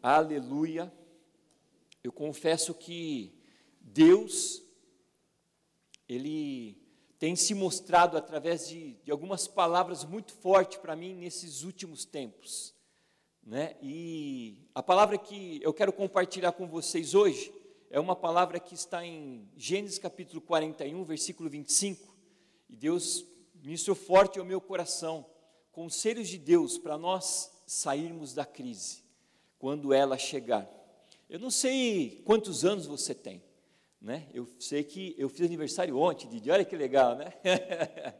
Aleluia. Eu confesso que Deus, Ele tem se mostrado através de, de algumas palavras muito fortes para mim nesses últimos tempos. Né? E a palavra que eu quero compartilhar com vocês hoje é uma palavra que está em Gênesis capítulo 41, versículo 25. E Deus ministrou forte ao meu coração conselhos de Deus para nós sairmos da crise quando ela chegar. Eu não sei quantos anos você tem, né? Eu sei que eu fiz aniversário ontem, Didi, olha que legal, né?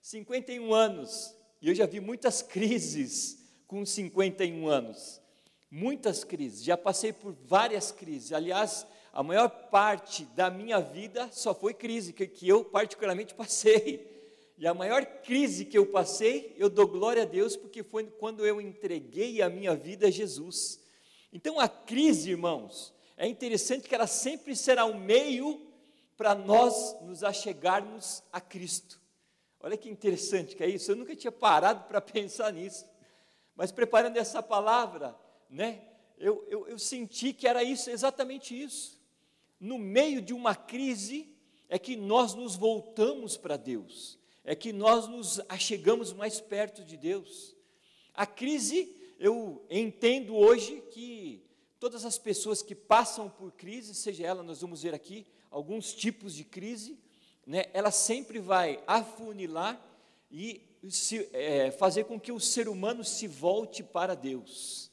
51 anos, e eu já vi muitas crises com 51 anos. Muitas crises, já passei por várias crises. Aliás, a maior parte da minha vida só foi crise, que, que eu particularmente passei. E a maior crise que eu passei, eu dou glória a Deus, porque foi quando eu entreguei a minha vida a Jesus. Então a crise, irmãos, é interessante que ela sempre será um meio para nós nos achegarmos a Cristo. Olha que interessante que é isso, eu nunca tinha parado para pensar nisso. Mas preparando essa palavra, né, eu, eu, eu senti que era isso, exatamente isso. No meio de uma crise, é que nós nos voltamos para Deus é que nós nos achegamos mais perto de Deus. A crise, eu entendo hoje que todas as pessoas que passam por crise, seja ela, nós vamos ver aqui alguns tipos de crise, né, ela sempre vai afunilar e se, é, fazer com que o ser humano se volte para Deus.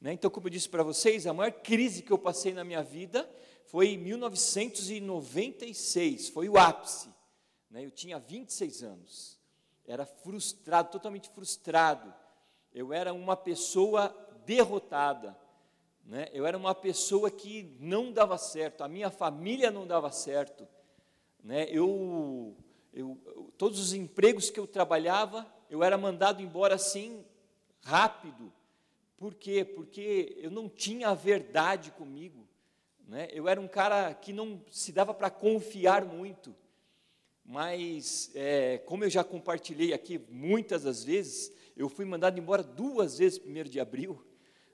Né? Então, como eu disse para vocês, a maior crise que eu passei na minha vida foi em 1996, foi o ápice. Né? Eu tinha 26 anos, era frustrado, totalmente frustrado. Eu era uma pessoa derrotada. Né? Eu era uma pessoa que não dava certo, a minha família não dava certo. Né? Eu, eu, todos os empregos que eu trabalhava, eu era mandado embora assim, rápido. Por quê? Porque eu não tinha a verdade comigo. Né? Eu era um cara que não se dava para confiar muito mas é, como eu já compartilhei aqui muitas das vezes, eu fui mandado embora duas vezes primeiro de abril,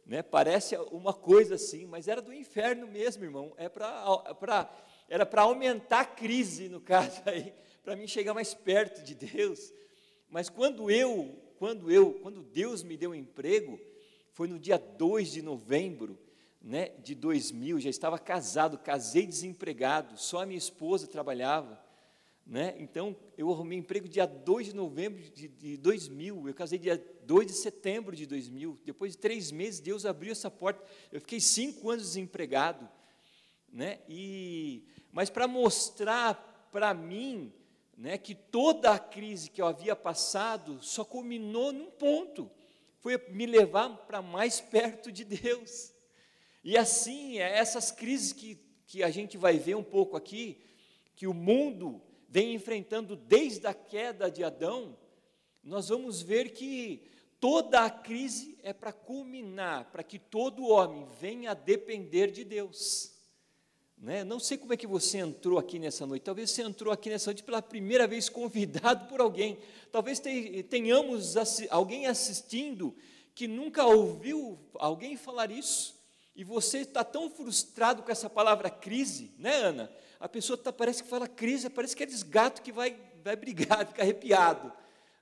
né? Parece uma coisa assim, mas era do inferno mesmo, irmão. É para era para aumentar a crise no caso aí, para mim chegar mais perto de Deus. Mas quando eu, quando eu, quando Deus me deu um emprego, foi no dia 2 de novembro, né, de 2000, já estava casado, casei desempregado, só a minha esposa trabalhava. Né? Então, eu arrumei emprego dia 2 de novembro de, de 2000, eu casei dia 2 de setembro de 2000. Depois de três meses, Deus abriu essa porta. Eu fiquei cinco anos desempregado. Né? E, mas para mostrar para mim né, que toda a crise que eu havia passado só culminou num ponto: foi me levar para mais perto de Deus. E assim, é essas crises que, que a gente vai ver um pouco aqui, que o mundo vem enfrentando desde a queda de Adão, nós vamos ver que toda a crise é para culminar, para que todo homem venha a depender de Deus. Né? Não sei como é que você entrou aqui nessa noite, talvez você entrou aqui nessa noite pela primeira vez convidado por alguém, talvez tenhamos alguém assistindo que nunca ouviu alguém falar isso, e você está tão frustrado com essa palavra crise, né, Ana? A pessoa tá, parece que fala crise, parece que é gato que vai, vai brigar, fica arrepiado,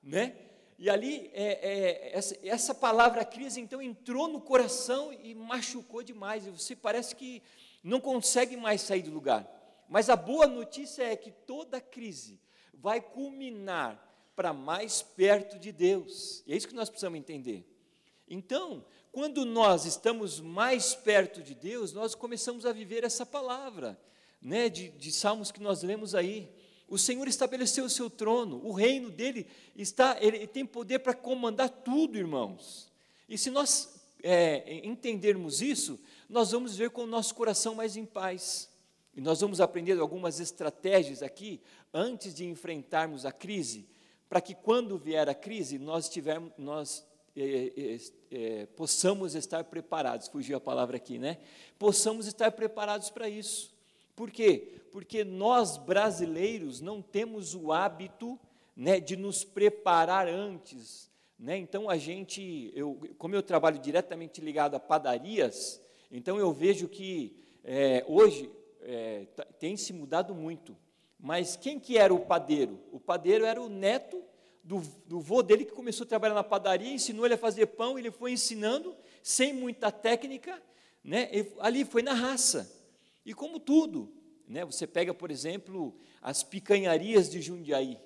né? E ali, é, é, essa, essa palavra crise, então, entrou no coração e machucou demais, e você parece que não consegue mais sair do lugar. Mas a boa notícia é que toda crise vai culminar para mais perto de Deus, e é isso que nós precisamos entender. Então, quando nós estamos mais perto de Deus, nós começamos a viver essa palavra né, de, de salmos que nós lemos aí. O Senhor estabeleceu o seu trono, o reino dele está, ele tem poder para comandar tudo, irmãos. E se nós é, entendermos isso, nós vamos ver com o nosso coração mais em paz. E nós vamos aprender algumas estratégias aqui, antes de enfrentarmos a crise, para que quando vier a crise, nós, tivermos, nós é, é, é, possamos estar preparados. Fugiu a palavra aqui, né? Possamos estar preparados para isso. Por quê? Porque nós brasileiros não temos o hábito né, de nos preparar antes. Né? Então a gente, eu, como eu trabalho diretamente ligado a padarias, então eu vejo que é, hoje é, tem se mudado muito. Mas quem que era o padeiro? O padeiro era o neto do, do vô dele que começou a trabalhar na padaria, ensinou ele a fazer pão, ele foi ensinando sem muita técnica, né? ali foi na raça. E como tudo, né? você pega, por exemplo, as picanharias de Jundiaí.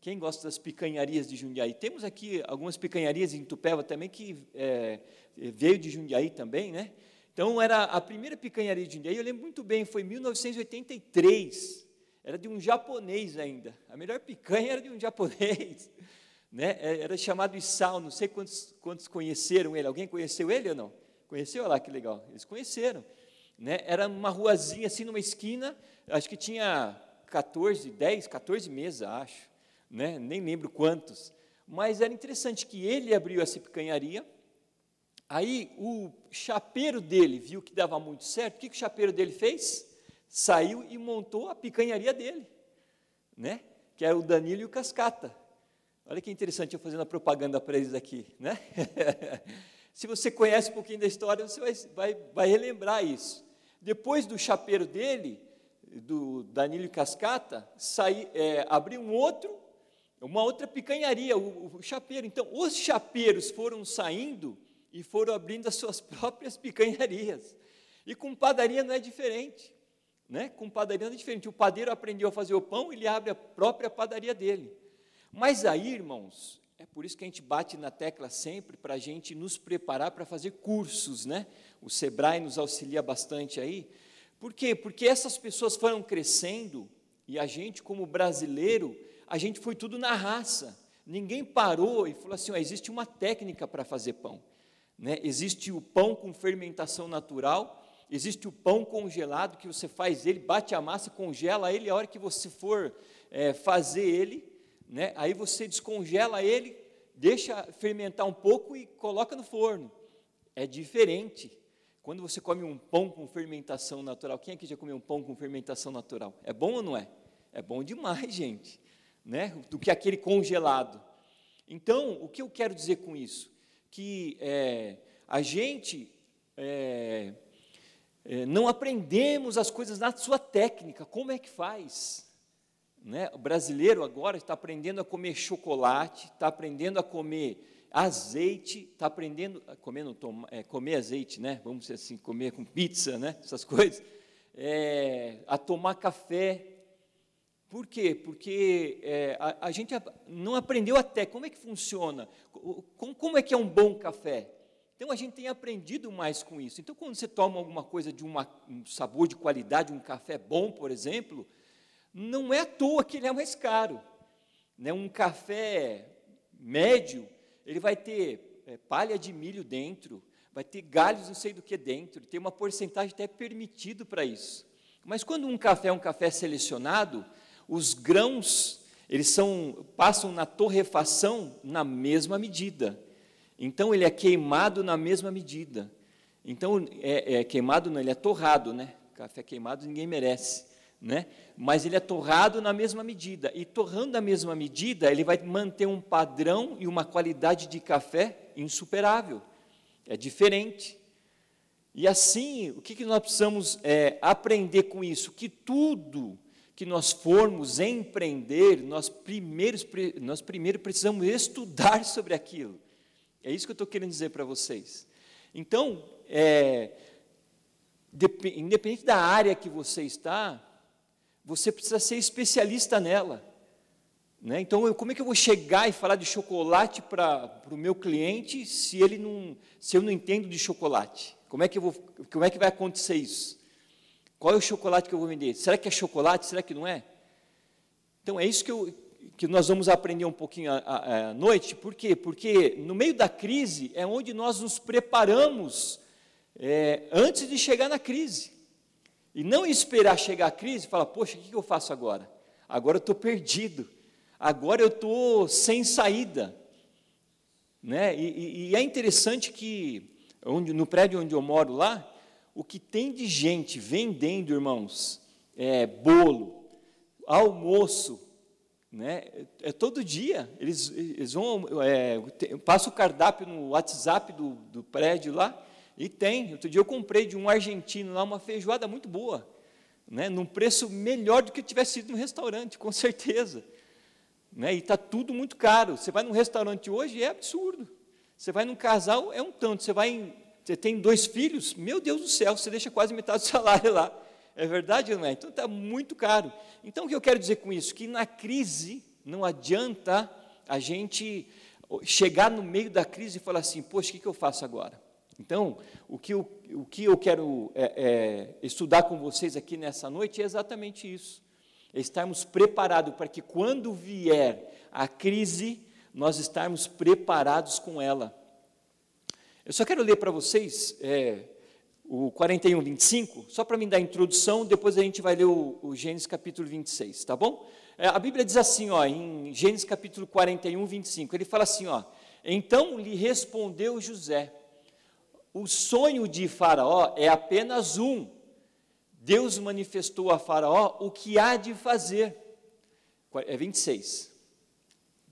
Quem gosta das picanharias de Jundiaí? Temos aqui algumas picanharias em Tupéva também que é, veio de Jundiaí também, né? Então era a primeira picanharia de Jundiaí, eu lembro muito bem, foi em 1983 era de um japonês ainda. A melhor picanha era de um japonês. Né? É, era chamado Isao, não sei quantos, quantos conheceram ele. Alguém conheceu ele ou não? Conheceu? Olha lá que legal. Eles conheceram. Né? Era uma ruazinha assim, numa esquina, acho que tinha 14, 10, 14 meses, acho. Né? Nem lembro quantos. Mas era interessante que ele abriu essa picanharia. Aí o chapeiro dele viu que dava muito certo. O que, que o chapeiro dele fez? saiu e montou a picanharia dele, né? Que era o Danilo e o Cascata. Olha que interessante eu fazendo a propaganda para eles aqui, né? Se você conhece um pouquinho da história, você vai, vai, vai relembrar isso. Depois do chapeiro dele, do Danilo Cascata, saí, é, abriu um outro, uma outra picanharia, o, o chapeiro. Então, os chapeiros foram saindo e foram abrindo as suas próprias picanharias. E com padaria não é diferente né? Com padaria é diferente. O padeiro aprendeu a fazer o pão, ele abre a própria padaria dele. Mas aí, irmãos, é por isso que a gente bate na tecla sempre para a gente nos preparar para fazer cursos, né? O Sebrae nos auxilia bastante aí. Por quê? Porque essas pessoas foram crescendo e a gente, como brasileiro, a gente foi tudo na raça. Ninguém parou e falou assim: ó, existe uma técnica para fazer pão. Né? Existe o pão com fermentação natural Existe o pão congelado que você faz ele, bate a massa, congela ele, a hora que você for é, fazer ele, né, aí você descongela ele, deixa fermentar um pouco e coloca no forno. É diferente. Quando você come um pão com fermentação natural, quem aqui já comeu um pão com fermentação natural? É bom ou não é? É bom demais, gente, né? Do que aquele congelado. Então, o que eu quero dizer com isso? Que é, a gente é, é, não aprendemos as coisas na sua técnica, como é que faz? Né? O brasileiro agora está aprendendo a comer chocolate, está aprendendo a comer azeite, está aprendendo a comer, toma, é, comer azeite, né? vamos dizer assim, comer com pizza, né? essas coisas, é, a tomar café. Por quê? Porque é, a, a, gente não aprendeu até como é que funciona, como, como é que é um bom café. Então a gente tem aprendido mais com isso. Então, quando você toma alguma coisa de uma, um sabor de qualidade, um café bom, por exemplo, não é à toa que ele é mais caro. Né? Um café médio, ele vai ter é, palha de milho dentro, vai ter galhos não sei do que dentro, tem uma porcentagem até permitido para isso. Mas quando um café é um café selecionado, os grãos eles são passam na torrefação na mesma medida. Então ele é queimado na mesma medida. Então é, é queimado, não, ele é torrado, né? Café queimado ninguém merece, né? Mas ele é torrado na mesma medida. E torrando na mesma medida, ele vai manter um padrão e uma qualidade de café insuperável. É diferente. E assim, o que, nós precisamos é, aprender com isso? Que tudo que nós formos empreender, nós, primeiros, nós primeiro precisamos estudar sobre aquilo. É isso que eu estou querendo dizer para vocês. Então, é, independente da área que você está, você precisa ser especialista nela. Né? Então, eu, como é que eu vou chegar e falar de chocolate para o meu cliente se ele não, se eu não entendo de chocolate? Como é que eu vou, como é que vai acontecer isso? Qual é o chocolate que eu vou vender? Será que é chocolate? Será que não é? Então, é isso que eu, que nós vamos aprender um pouquinho à, noite, por quê? Porque no meio da crise é onde nós nos preparamos é, antes de chegar na crise. E não esperar chegar a crise e falar, poxa, o que eu faço agora? Agora eu estou perdido, agora eu estou sem saída. Né? E, e, é interessante que onde, no prédio onde eu moro lá, o que tem de gente vendendo, irmãos, é, bolo, almoço, Né? É todo dia. Eles, eles vão, é, passa o cardápio no WhatsApp do, do prédio lá e tem. Outro dia eu comprei de um argentino lá uma feijoada muito boa, né? num preço melhor do que tivesse sido no restaurante, com certeza. Né? E está tudo muito caro. Você vai num restaurante hoje, é absurdo. Você vai num casal, é um tanto. Você vai, em, você tem dois filhos, meu Deus do céu, você deixa quase metade do salário lá. É verdade ou não é? Então está muito caro. Então o que eu quero dizer com isso? Que na crise não adianta a gente chegar no meio da crise e falar assim, poxa, o que, que eu faço agora? Então, o que eu, o que eu quero é, é, estudar com vocês aqui nessa noite é exatamente isso. É estarmos preparados para que quando vier a crise, nós estarmos preparados com ela. Eu só quero ler para vocês é, o 41, 25, só para me dar a introdução, depois a gente vai ler o, o Gênesis capítulo 26, tá bom? É, a Bíblia diz assim, ó, em Gênesis capítulo 41, 25, ele fala assim, ó, então lhe respondeu José, o sonho de Faraó é apenas um, Deus manifestou a Faraó o que há de fazer, é 26,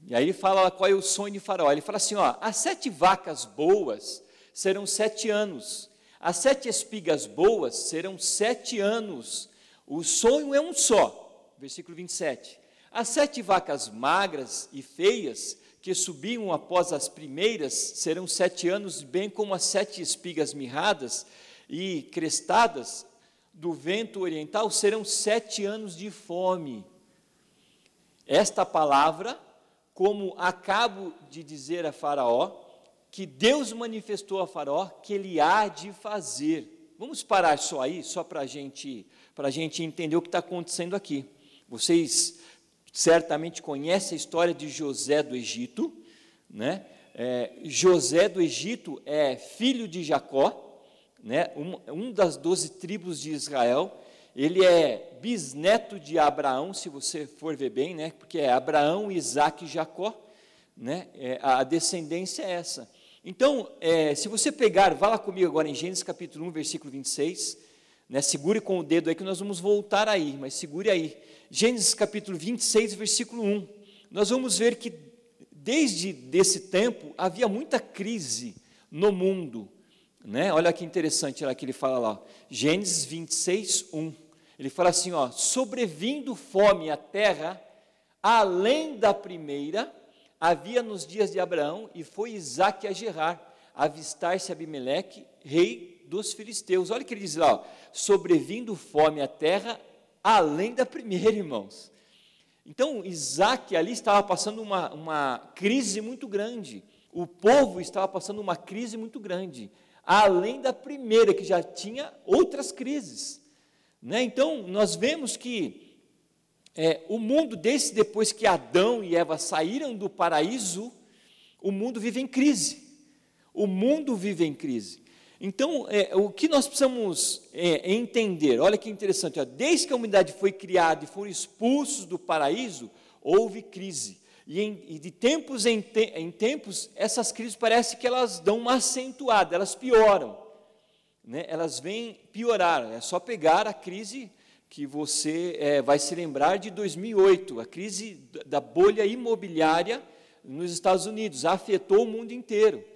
e aí ele fala qual é o sonho de Faraó, ele fala assim, ó, as sete vacas boas serão sete anos, as sete espigas boas serão sete anos. O sonho é um só. Versículo 27. As sete vacas magras e feias que subiam após as primeiras serão sete anos, bem como as sete espigas mirradas e crestadas do vento oriental serão sete anos de fome. Esta palavra, como acabo de dizer a Faraó, que Deus manifestou a Faraó que ele há de fazer. Vamos parar só aí, só para gente, a gente entender o que está acontecendo aqui. Vocês certamente conhecem a história de José do Egito, né? É, José do Egito é filho de Jacó, né? um, um das doze tribos de Israel. Ele é bisneto de Abraão, se você for ver bem, né? porque é Abraão, Isaac e Jacó. Né? É, a descendência é essa. Então, é, se você pegar, vá lá comigo agora em Gênesis capítulo 1, versículo 26, né, segure com o dedo aí que nós vamos voltar aí, mas segure aí. Gênesis capítulo 26, versículo 1. Nós vamos ver que desde desse tempo havia muita crise no mundo. Né? Olha que interessante lá que ele fala lá. Gênesis 26, 1. Ele fala assim, ó, sobrevindo fome à terra, além da primeira, havia nos dias de Abraão, e foi Isaac a Gerar, avistar-se Abimeleque, rei dos filisteus. Olha o que ele diz lá, ó, sobrevindo fome à terra, além da primeira, irmãos. Então, Isaac ali estava passando uma, uma crise muito grande, o povo estava passando uma crise muito grande, além da primeira, que já tinha outras crises. Né? Então, nós vemos que é, o mundo, desde depois que Adão e Eva saíram do paraíso, o mundo vive em crise. O mundo vive em crise. Então, é, o que nós precisamos é, entender, olha que interessante, ó, desde que a humanidade foi criada e foram expulsos do paraíso, houve crise. E, em, e de tempos em, te, em, tempos, essas crises parece que elas dão uma acentuada, elas pioram. Né? Elas vêm piorar. É só pegar a crise que você é, vai se lembrar de 2008, a crise da bolha imobiliária nos Estados Unidos afetou o mundo inteiro.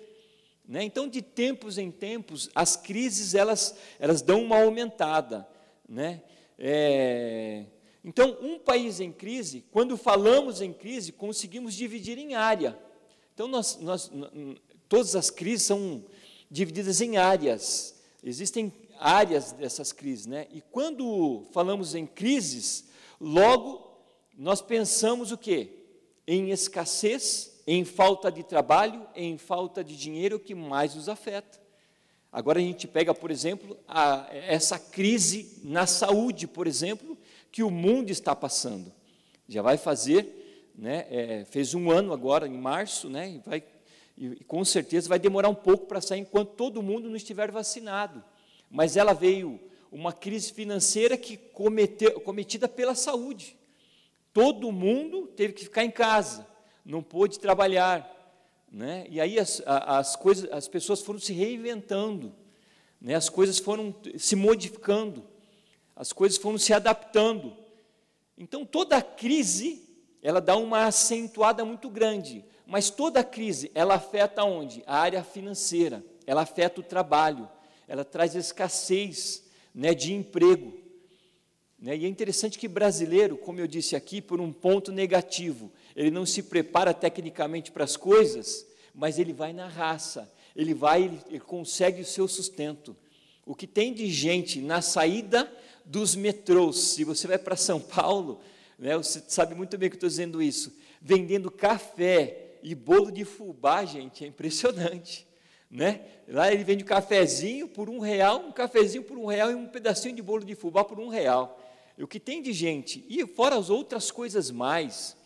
Né? Então, de tempos em tempos, as crises elas, elas dão uma aumentada. Né? É, então, um país em crise, quando falamos em crise, conseguimos dividir em área. Então, nós, nós, todas as crises são divididas em áreas. Existem áreas dessas crises, né? E quando falamos em crises, logo nós pensamos o quê? Em escassez, em falta de trabalho, em falta de dinheiro, que mais nos afeta. Agora a gente pega, por exemplo, a, essa crise na saúde, por exemplo, que o mundo está passando. Já vai fazer, né, é, fez um ano agora, em março, né, e, vai, e com certeza vai demorar um pouco para sair enquanto todo mundo não estiver vacinado mas ela veio uma crise financeira que cometeu, cometida pela saúde. Todo mundo teve que ficar em casa, não pôde trabalhar, né? E aí as, as coisas, as pessoas foram se reinventando, né? As coisas foram se modificando, as coisas foram se adaptando. Então toda crise ela dá uma acentuada muito grande. Mas toda crise, ela afeta onde? A área financeira, ela afeta o trabalho, ela traz escassez né, de emprego. Né? E é interessante que brasileiro, como eu disse aqui, por um ponto negativo, ele não se prepara tecnicamente para as coisas, mas ele vai na raça, ele vai, ele consegue o seu sustento. O que tem de gente na saída dos metrôs, se você vai para São Paulo, né, você sabe muito bem que estou dizendo isso, vendendo café e bolo de fubá, gente, é impressionante. Né? Lá ele vende um cafezinho por um real, um cafezinho por um real e um pedacinho de bolo de fubá por um real. E o que tem de gente, e fora as outras coisas mais,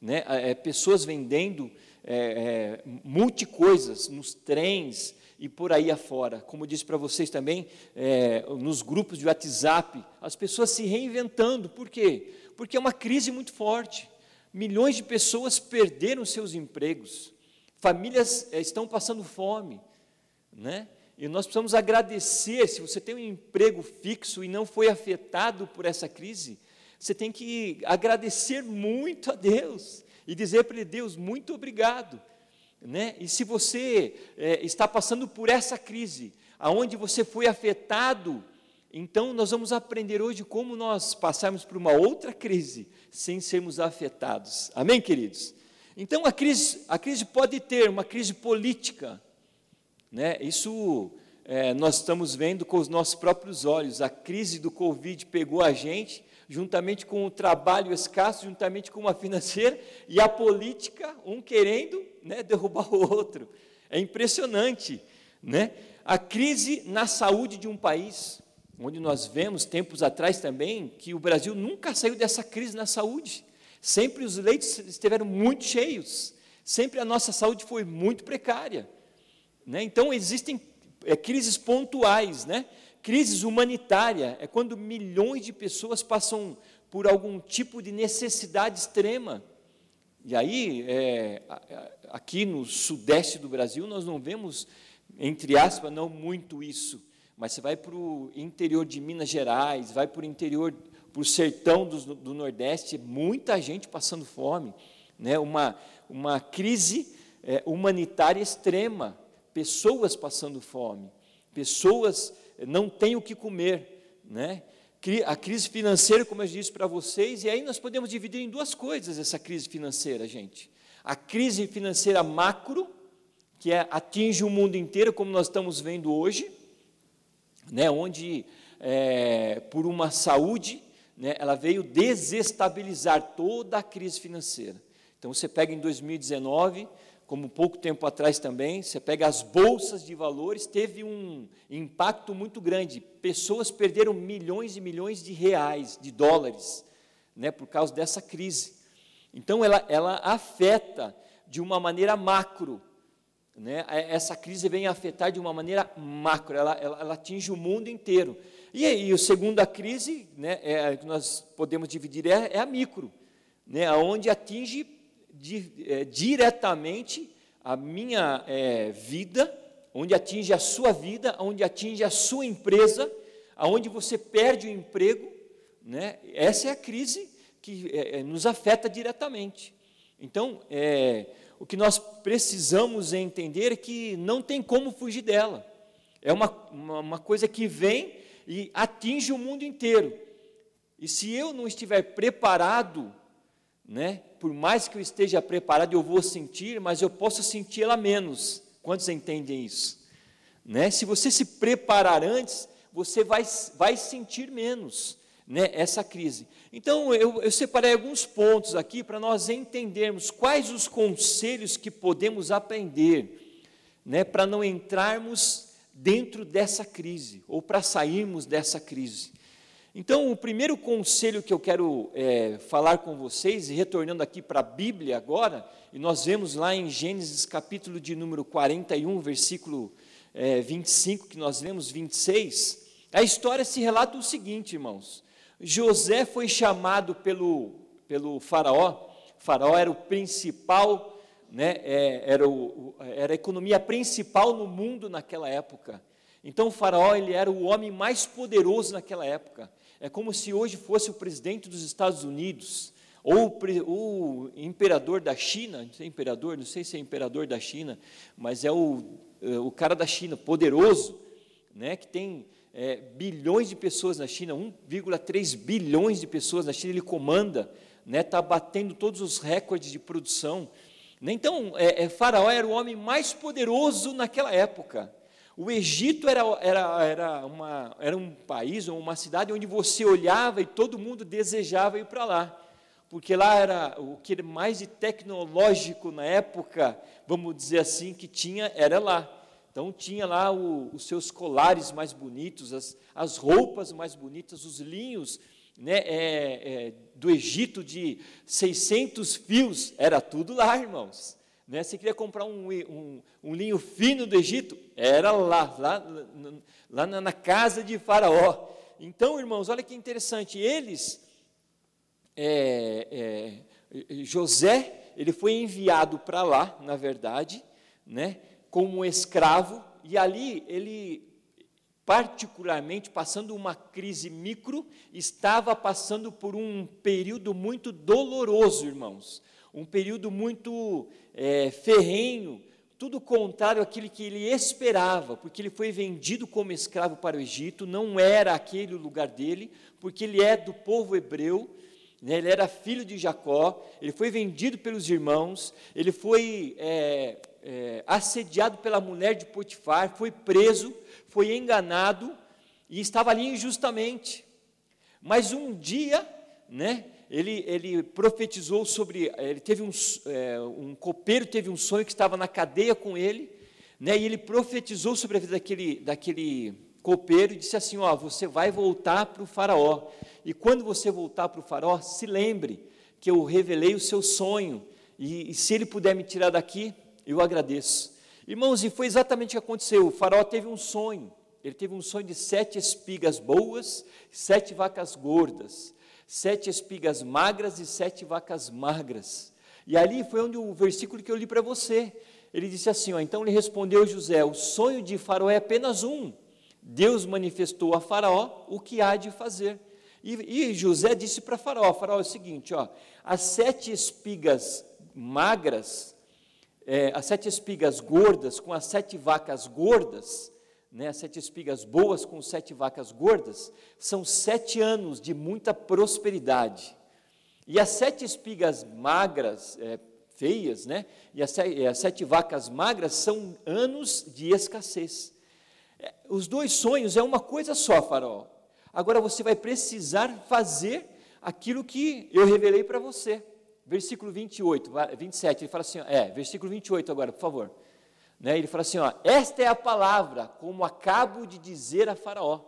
né? É, pessoas vendendo é, é, multicoisas nos trens e por aí afora. Como disse para vocês também, é, nos grupos de WhatsApp, as pessoas se reinventando. Por quê? Porque é uma crise muito forte. Milhões de pessoas perderam seus empregos, famílias é, estão passando fome, né? E nós precisamos agradecer, se você tem um emprego fixo e não foi afetado por essa crise, você tem que agradecer muito a Deus e dizer para ele, Deus, muito obrigado. Né? E se você é, está passando por essa crise, aonde você foi afetado, então nós vamos aprender hoje como nós passarmos por uma outra crise sem sermos afetados. Amém, queridos? Então a crise, a crise pode ter uma crise política, né? Isso é, nós estamos vendo com os nossos próprios olhos. A crise do Covid pegou a gente, juntamente com o trabalho escasso, juntamente com uma financeira, e a política, um querendo né, derrubar o outro. É impressionante. Né? A crise na saúde de um país, onde nós vemos tempos atrás também que o Brasil nunca saiu dessa crise na saúde. Sempre os leitos estiveram muito cheios, sempre a nossa saúde foi muito precária. Né? Então, existem é, crises pontuais, né? Crises humanitária, é quando milhões de pessoas passam por algum tipo de necessidade extrema. E aí, é, aqui no sudeste do Brasil, nós não vemos, entre aspas, não muito isso. Mas você vai para o interior de Minas Gerais, vai para o interior, para o sertão do, do Nordeste, muita gente passando fome. Né? Uma, uma crise é, humanitária extrema pessoas passando fome, pessoas não têm o que comer, né? A crise financeira, como eu disse para vocês, e aí nós podemos dividir em duas coisas essa crise financeira, gente. A crise financeira macro, que é, atinge o mundo inteiro, como nós estamos vendo hoje, né, onde, é, por uma saúde, né, ela veio desestabilizar toda a crise financeira. Então, você pega em 2019, como pouco tempo atrás também, você pega as bolsas de valores, teve um impacto muito grande. Pessoas perderam milhões e milhões de reais, de dólares, né, por causa dessa crise. Então, ela, ela afeta de uma maneira macro. Né? Essa crise vem afetar de uma maneira macro, ela, ela, ela atinge o mundo inteiro. E aí, a segunda crise, né, é, que nós podemos dividir, é, é a micro, né, onde atinge di, é, diretamente a minha é, vida, onde atinge a sua vida, onde atinge a sua empresa, aonde você perde o emprego, né? Essa é a crise que é, é nos afeta diretamente. Então, é, o que nós precisamos entender é que não tem como fugir dela. É uma, uma, uma coisa que vem e atinge o mundo inteiro. E se eu não estiver preparado né? Por mais que eu esteja preparado, eu vou sentir, mas eu posso sentir ela menos. Quantos entendem isso? Né? Se você se preparar antes, você vai, vai sentir menos né, essa crise. Então, eu, eu separei alguns pontos aqui para nós entendermos quais os conselhos que podemos aprender né, para não entrarmos dentro dessa crise, ou para sairmos dessa crise. Então, o primeiro conselho que eu quero é, falar com vocês, e retornando aqui para a Bíblia agora, e nós vemos lá em Gênesis capítulo de número 41, versículo é, 25, que nós lemos 26, a história se relata o seguinte, irmãos: José foi chamado pelo, pelo Faraó, Faraó era o principal, né, é, era, o, era a economia principal no mundo naquela época. Então, o Faraó ele era o homem mais poderoso naquela época. É como se hoje fosse o presidente dos Estados Unidos, ou o imperador da China, não sei imperador, não sei se é imperador da China, mas é o, é, o cara da China, poderoso, né, que tem é, bilhões de pessoas na China, 1,3 bilhões de pessoas na China, ele comanda, está né, tá batendo todos os recordes de produção. Né, então, é, é, Faraó era o homem mais poderoso naquela época. O Egito era, era, era, uma, era um país ou uma cidade onde você olhava e todo mundo desejava ir para lá, porque lá era o que mais de tecnológico na época, vamos dizer assim, que tinha, era lá. Então tinha lá o, os seus colares mais bonitos, as, as roupas mais bonitas, os linhos né, é, é, do Egito de 600 fios, era tudo lá, irmãos. Né? Você queria comprar um, um, um, linho fino do Egito? Era lá, lá, lá na, na casa de Faraó. Então, irmãos, olha que interessante, eles, é, é, José, ele foi enviado para lá, na verdade, né, como escravo, e ali ele, particularmente, passando uma crise micro, estava passando por um período muito doloroso, irmãos, um período muito é, ferrenho, tudo contrário àquilo que ele esperava, porque ele foi vendido como escravo para o Egito, não era aquele o lugar dele, porque ele é do povo hebreu, né, ele era filho de Jacó, ele foi vendido pelos irmãos, ele foi é, é, assediado pela mulher de Potifar, foi preso, foi enganado e estava ali injustamente. Mas um dia, né, ele, ele profetizou sobre, ele teve um, é, um copeiro teve um sonho que estava na cadeia com ele, né, e ele profetizou sobre a vida daquele, daquele copeiro e disse assim, ó, você vai voltar para o faraó, e quando você voltar para o faraó, se lembre que eu revelei o seu sonho, e, e se ele puder me tirar daqui, eu agradeço. Irmãos, e foi exatamente o que aconteceu, o faraó teve um sonho, ele teve um sonho de sete espigas boas, sete vacas gordas, sete espigas magras e sete vacas magras. E ali foi onde o versículo que eu li para você. Ele disse assim: ó, então lhe respondeu José: o sonho de Faraó é apenas um. Deus manifestou a Faraó o que há de fazer. E, e José disse para Faraó: Faraó é o seguinte, ó, as sete espigas magras, é, as sete espigas gordas com as sete vacas gordas, né, sete espigas boas com sete vacas gordas, são sete anos de muita prosperidade. E as sete espigas magras, é, feias, né, e as, sete, as sete vacas magras são anos de escassez. É, os dois sonhos é uma coisa só, Faraó. Agora você vai precisar fazer aquilo que eu revelei para você. Versículo 28, 27, ele fala assim, é, versículo 28 agora, por favor. Né? Ele fala assim: ó, esta é a palavra, como acabo de dizer a Faraó,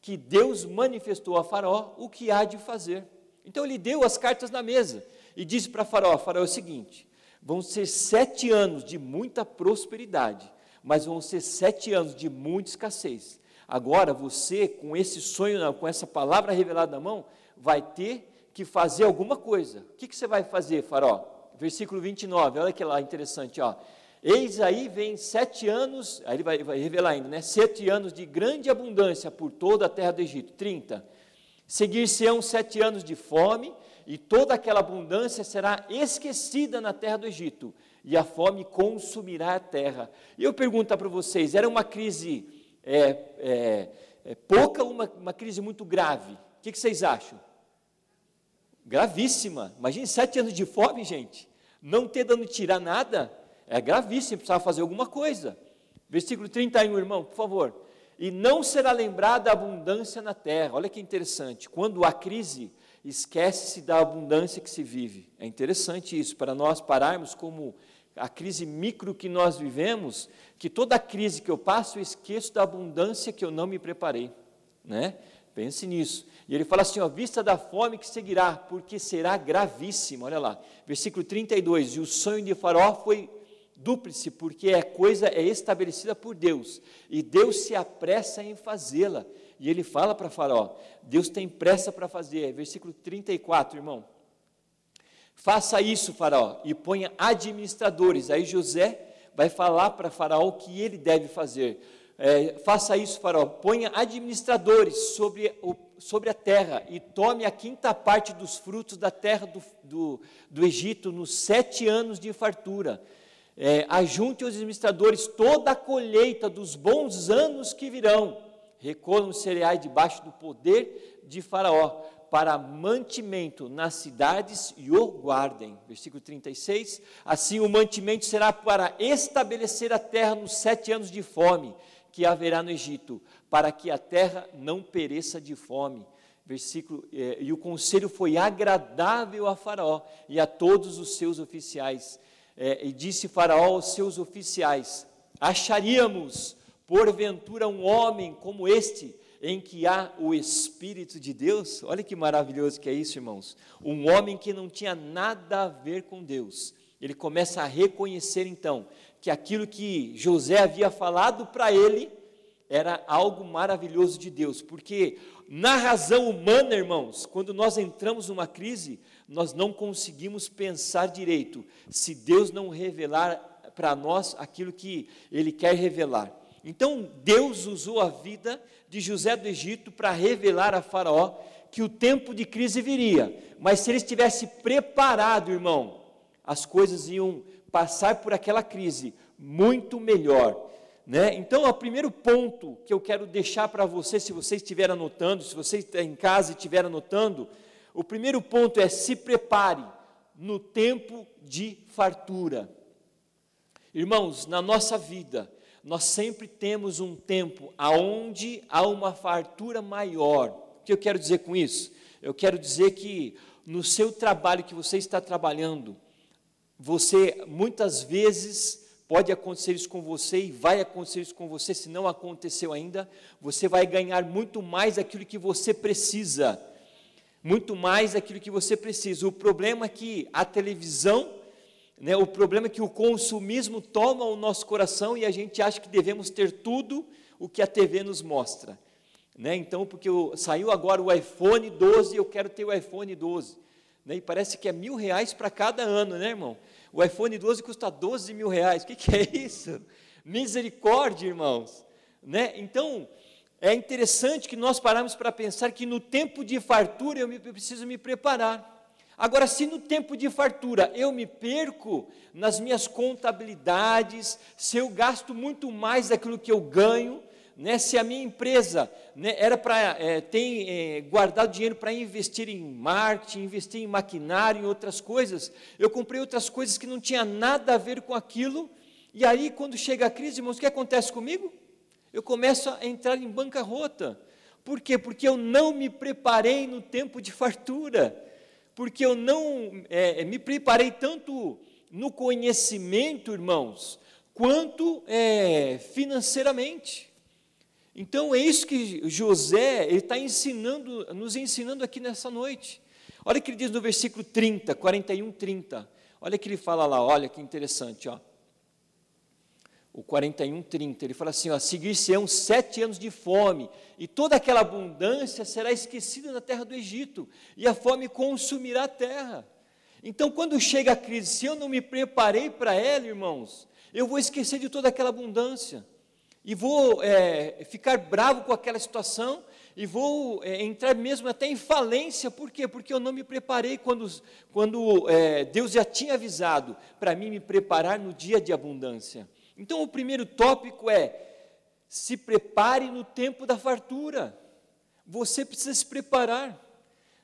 que Deus manifestou a Faraó o que há de fazer. Então ele deu as cartas na mesa e disse para Faraó: Faraó é o seguinte: vão ser sete anos de muita prosperidade, mas vão ser sete anos de muita escassez. Agora você, com esse sonho, com essa palavra revelada na mão, vai ter que fazer alguma coisa. O que, que você vai fazer, Faraó? Versículo 29, olha que lá interessante, ó. Eis aí vem sete anos, aí ele vai, vai revelar ainda, né? Sete anos de grande abundância por toda a terra do Egito. 30. Seguir-se-ão sete anos de fome, e toda aquela abundância será esquecida na terra do Egito, e a fome consumirá a terra. E eu pergunto para vocês: era uma crise é, é, é, pouca ou uma, uma crise muito grave? O que, que vocês acham? Gravíssima. Imagine sete anos de fome, gente. Não ter dando tirar nada é gravíssimo, precisava fazer alguma coisa. Versículo 31, irmão, por favor. E não será lembrada a abundância na terra. Olha que interessante. Quando há crise, esquece-se da abundância que se vive. É interessante isso, para nós pararmos como a crise micro que nós vivemos, que toda crise que eu passo, eu esqueço da abundância que eu não me preparei. Né? Pense nisso. E ele fala assim: ó, vista da fome que seguirá, porque será gravíssima. Olha lá, versículo 32. E o sonho de Faraó foi dúplice, porque é coisa é estabelecida por Deus, e Deus se apressa em fazê-la. E ele fala para Faraó: Deus tem pressa para fazer. Versículo 34, irmão. Faça isso, Faraó, e ponha administradores. Aí José vai falar para Faraó o que ele deve fazer. É, faça isso, Faraó, ponha administradores sobre o, sobre a terra e tome a quinta parte dos frutos da terra do, do, do Egito nos sete anos de fartura. É, ajunte os administradores toda a colheita dos bons anos que virão. Recolham os cereais debaixo do poder de Faraó, para mantimento nas cidades e o guardem. Versículo 36. Assim o mantimento será para estabelecer a terra nos sete anos de fome que haverá no Egito, para que a terra não pereça de fome. Versículo, eh, e o conselho foi agradável a Faraó e a todos os seus oficiais. Eh, e disse Faraó aos seus oficiais: Acharíamos, porventura, um homem como este, em que há o Espírito de Deus? Olha que maravilhoso que é isso, irmãos. Um homem que não tinha nada a ver com Deus. Ele começa a reconhecer então que aquilo que José havia falado para ele era algo maravilhoso de Deus, porque na razão humana, irmãos, quando nós entramos numa crise, nós não conseguimos pensar direito, se Deus não revelar para nós aquilo que Ele quer revelar. Então, Deus usou a vida de José do Egito para revelar a Faraó que o tempo de crise viria, mas se ele estivesse preparado, irmão, as coisas iam passar por aquela crise muito melhor. Né? Então, o primeiro ponto que eu quero deixar para você, se você estiver anotando, se você está em casa e estiver anotando, o primeiro ponto é se prepare no tempo de fartura. Irmãos, na nossa vida, nós sempre temos um tempo aonde há uma fartura maior. O que eu quero dizer com isso? Eu quero dizer que no seu trabalho que você está trabalhando, você muitas vezes pode acontecer isso com você e vai acontecer isso com você, se não aconteceu ainda, você vai ganhar muito mais aquilo que você precisa. Muito mais aquilo que você precisa. O problema é que a televisão, né, o problema é que o consumismo toma o nosso coração e a gente acha que devemos ter tudo o que a TV nos mostra. Né? Então, porque eu, saiu agora o iPhone 12, eu quero ter o iPhone 12. Né? E parece que é mil reais para cada ano, né, irmão? O iPhone 12 custa 12 mil reais. O que, que é isso? Misericórdia, irmãos. Né? Então, é interessante que nós paramos para pensar que no tempo de fartura eu, preciso me preparar. Agora, se no tempo de fartura eu me perco nas minhas contabilidades, se eu gasto muito mais daquilo que eu ganho, né, se a minha empresa né, era para é, tem é, guardado dinheiro para investir em marketing, investir em maquinário, em outras coisas, eu comprei outras coisas que não tinha nada a ver com aquilo, e aí quando chega a crise, irmãos, o que acontece comigo? Eu começo a entrar em bancarrota. Por quê? Porque eu não me preparei no tempo de fartura, porque eu não é, me preparei tanto no conhecimento, irmãos, quanto é, financeiramente. Então é isso que José está ensinando, nos ensinando aqui nessa noite. Olha o que ele diz no versículo 30, 41, 30. Olha o que ele fala lá, olha que interessante, ó. O 41, 30, ele fala assim: seguir-se-ão sete anos de fome, e toda aquela abundância será esquecida na terra do Egito, e a fome consumirá a terra. Então, quando chega a crise, se eu não me preparei para ela, irmãos, eu vou esquecer de toda aquela abundância e vou é, ficar bravo com aquela situação e vou é, entrar mesmo até em falência, por quê? Porque eu não me preparei quando, quando é, Deus já tinha avisado para mim me preparar no dia de abundância. Então, o primeiro tópico é: se prepare no tempo da fartura. Você precisa se preparar.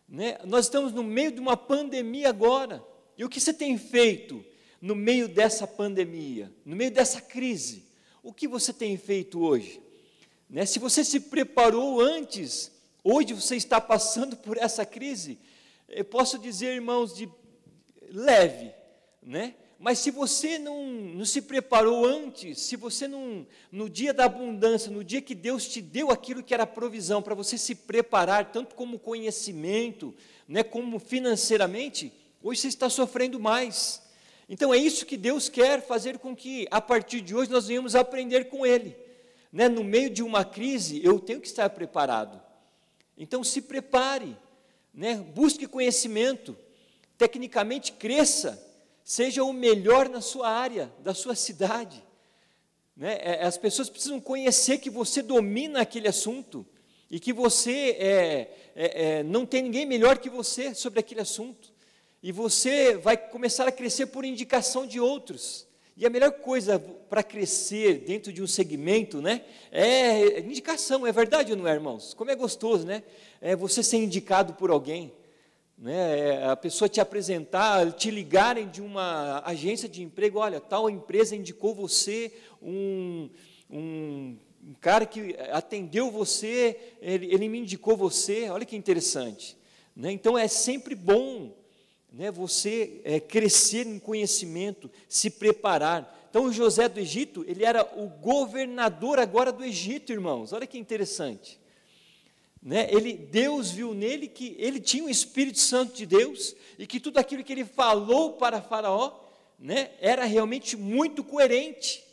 Né? Nós estamos no meio de uma pandemia agora. E o que você tem feito no meio dessa pandemia, no meio dessa crise? O que você tem feito hoje? Né? Se você se preparou antes, hoje você está passando por essa crise, eu posso dizer, irmãos, de leve, né? Mas se você não, não se preparou antes, se você não, no dia da abundância, no dia que Deus te deu aquilo que era provisão, para você se preparar, tanto como conhecimento, né, como financeiramente, hoje você está sofrendo mais. Então é isso que Deus quer fazer com que, a partir de hoje, nós venhamos aprender com Ele. Né? No meio de uma crise, eu tenho que estar preparado. Então se prepare, né? busque conhecimento, tecnicamente cresça, seja o melhor na sua área, da sua cidade. Né? É, as pessoas precisam conhecer que você domina aquele assunto. e que você é, é, é, não tem ninguém melhor que você sobre aquele assunto. E você vai começar a crescer por indicação de outros. E a melhor coisa para crescer dentro de um segmento, né, é indicação, é verdade ou não é, irmãos? Como é gostoso, né? É você ser indicado por alguém, né? É a pessoa te apresentar, te ligarem de uma agência de emprego, olha, tal empresa indicou você um, um um cara que atendeu você, ele, ele me indicou você, olha que interessante. Né? Então é sempre bom né, você é, crescer em conhecimento, se preparar. Então o José do Egito, ele era o governador agora do Egito, irmãos, olha que interessante. Né? Ele, Deus viu nele que ele tinha o Espírito Santo de Deus e que tudo aquilo que ele falou para Faraó né, era realmente muito coerente.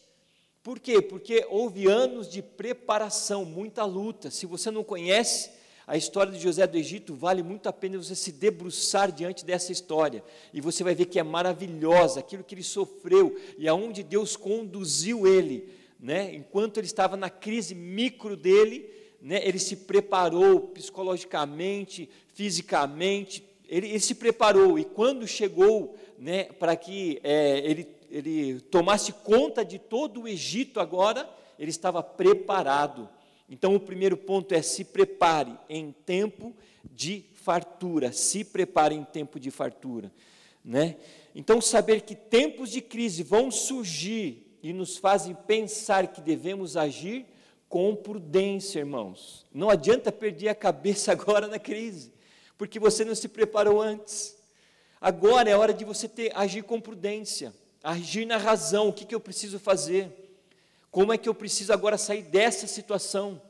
Por quê? Porque houve anos de preparação, muita luta. Se você não conhece a história de José do Egito, vale muito a pena você se debruçar diante dessa história. E você vai ver que é maravilhosa aquilo que ele sofreu e aonde Deus conduziu ele. Né? Enquanto ele estava na crise micro dele, né? ele se preparou psicologicamente, fisicamente, ele, ele se preparou. E quando chegou né, para que é, ele ele tomasse conta de todo o Egito agora, ele estava preparado. Então, o primeiro ponto é se prepare em tempo de fartura. Se prepare em tempo de fartura. Né? Então, saber que tempos de crise vão surgir e nos fazem pensar que devemos agir com prudência, irmãos. Não adianta perder a cabeça agora na crise, porque você não se preparou antes. Agora é hora de você ter, agir com prudência agir na razão, o que, que eu preciso fazer, como é que eu preciso agora sair dessa situação,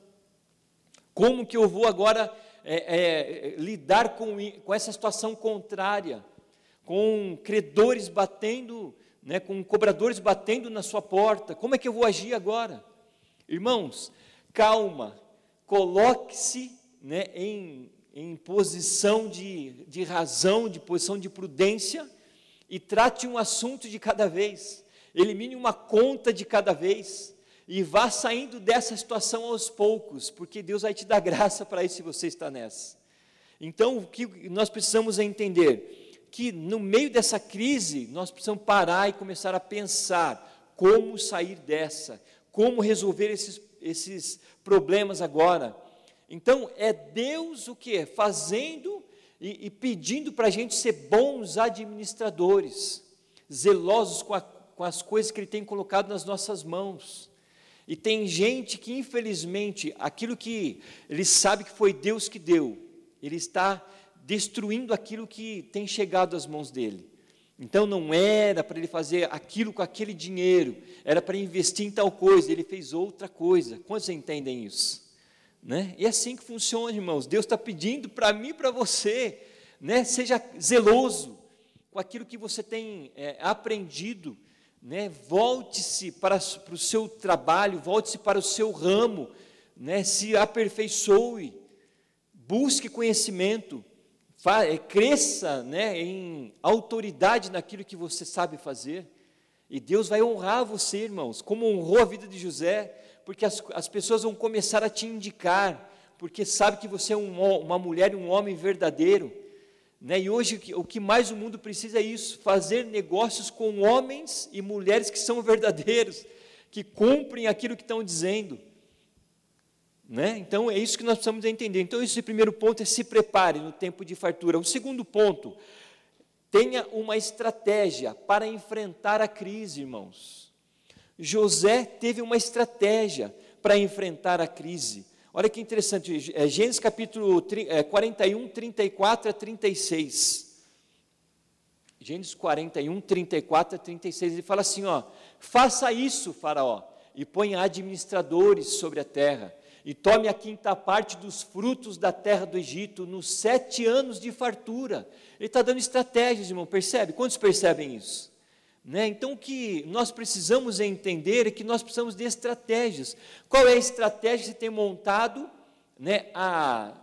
como que eu vou agora é, é, lidar com, com essa situação contrária, com credores batendo, né, com cobradores batendo na sua porta, como é que eu vou agir agora? Irmãos, calma, coloque-se né, em, em posição de, de razão, de posição de prudência, e trate um assunto de cada vez, elimine uma conta de cada vez e vá saindo dessa situação aos poucos, porque Deus vai te dar graça para isso se você está nessa. Então, o que nós precisamos é entender que no meio dessa crise, nós precisamos parar e começar a pensar como sair dessa, como resolver esses, esses problemas agora. Então, é Deus o que? Fazendo e, e pedindo para a gente ser bons administradores, zelosos com, a, com as coisas que Ele tem colocado nas nossas mãos. E tem gente que, infelizmente, aquilo que ele sabe que foi Deus que deu, ele está destruindo aquilo que tem chegado às mãos dele. Então não era para ele fazer aquilo com aquele dinheiro, era para investir em tal coisa, ele fez outra coisa. Quantos entendem isso? Né? E é assim que funciona, irmãos. Deus está pedindo para mim e para você, né? seja zeloso com aquilo que você tem é, aprendido, né? volte-se para, para o seu trabalho, volte-se para o seu ramo, né? se aperfeiçoe, busque conhecimento, cresça né? em autoridade naquilo que você sabe fazer, e Deus vai honrar você, irmãos, como honrou a vida de José, porque as, as pessoas vão começar a te indicar, porque sabe que você é um, uma mulher e um homem verdadeiro. Né? E hoje o que mais o mundo precisa é isso: fazer negócios com homens e mulheres que são verdadeiros, que cumprem aquilo que estão dizendo. Né? Então é isso que nós precisamos entender. Então, esse primeiro ponto é se prepare no tempo de fartura. O segundo ponto, tenha uma estratégia para enfrentar a crise, irmãos. José teve uma estratégia para enfrentar a crise. Olha que interessante, é Gênesis capítulo 41, 34 é, a 36. Gênesis 41, 34 a 36, ele fala assim: ó, faça isso, Faraó, e ponha administradores sobre a terra, e tome a quinta parte dos frutos da terra do Egito nos sete anos de fartura. Ele está dando estratégias, irmão, percebe? Quantos percebem isso? Né? Então, o que nós precisamos entender é que nós precisamos de estratégias. Qual é a estratégia que você tem montado né, a,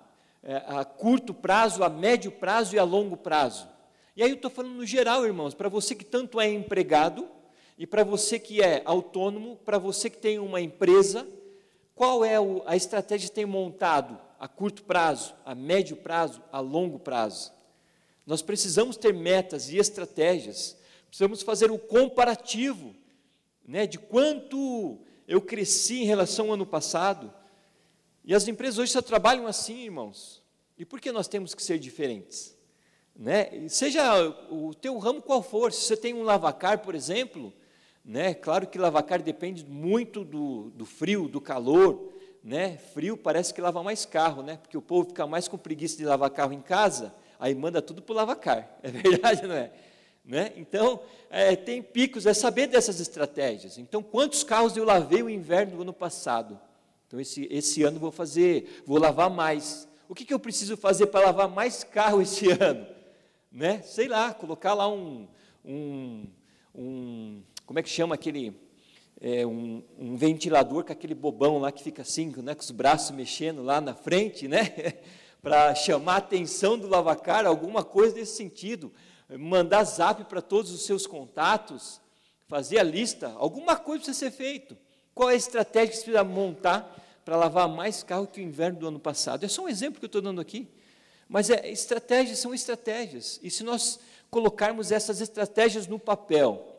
é, a curto prazo, a médio prazo e a longo prazo? E aí eu estou falando no geral, irmãos, para você que tanto é empregado, e para você que é autônomo, para você que tem uma empresa, qual é a estratégia que tem montado a curto prazo, a médio prazo, a longo prazo. Nós precisamos ter metas e estratégias, precisamos fazer o comparativo né, de quanto eu cresci em relação ao ano passado. E as empresas hoje só trabalham assim, irmãos. E por que nós temos que ser diferentes? Né? Seja o teu ramo qual for, se você tem um lavacar, por exemplo, né? claro que lavacar depende muito do, do frio, do calor, né? frio parece que lava mais carro, né? porque o povo fica mais com preguiça de lavar carro em casa, aí manda tudo para o lavacar, é verdade, não é? Né? Então, é, tem picos, é saber dessas estratégias. Então, quantos carros eu lavei o inverno do ano passado? Então, esse, esse ano vou fazer, vou lavar mais. O que, que eu preciso fazer para lavar mais carro esse ano? Né? Sei lá, colocar lá um, um, um como é que chama aquele, é, um, um, ventilador com aquele bobão lá que fica assim, né, com os braços mexendo lá na frente, né? para chamar a atenção do lavacar, alguma coisa desse sentido mandar zap para todos os seus contatos, fazer a lista, alguma coisa precisa ser feito. Qual é a estratégia que você precisa montar para lavar mais carro que o inverno do ano passado? É só um exemplo que eu estou dando aqui. Mas é, estratégias são estratégias. E se nós colocarmos essas estratégias no papel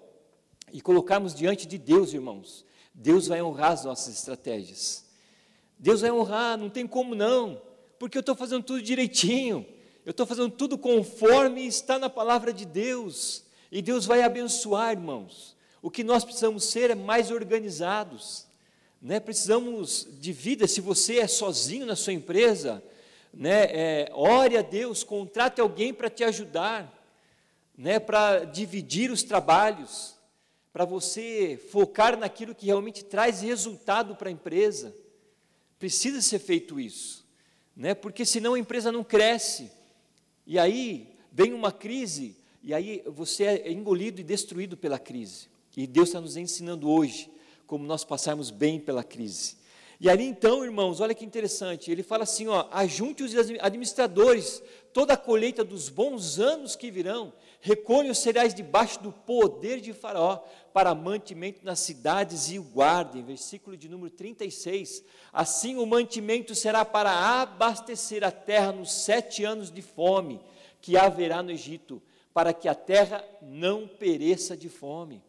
e colocarmos diante de Deus, irmãos, Deus vai honrar as nossas estratégias. Deus vai honrar, não tem como não, porque eu estou fazendo tudo direitinho eu estou fazendo tudo conforme está na palavra de Deus, e Deus vai abençoar, irmãos. O que nós precisamos ser é mais organizados, né? precisamos de vida. Se você é sozinho na sua empresa, né? É, ore a Deus, contrate alguém para te ajudar, né? para dividir os trabalhos, para você focar naquilo que realmente traz resultado para a empresa. Precisa ser feito isso, né? porque senão a empresa não cresce. E aí vem uma crise, e aí você é engolido e destruído pela crise. E Deus está nos ensinando hoje como nós passarmos bem pela crise. E ali então, irmãos, olha que interessante, ele fala assim: ó, ajunte os administradores, toda a colheita dos bons anos que virão, recolhe os cereais debaixo do poder de Faraó, para mantimento nas cidades e o guardem. Versículo de número 36. Assim o mantimento será para abastecer a terra nos sete anos de fome que haverá no Egito, para que a terra não pereça de fome.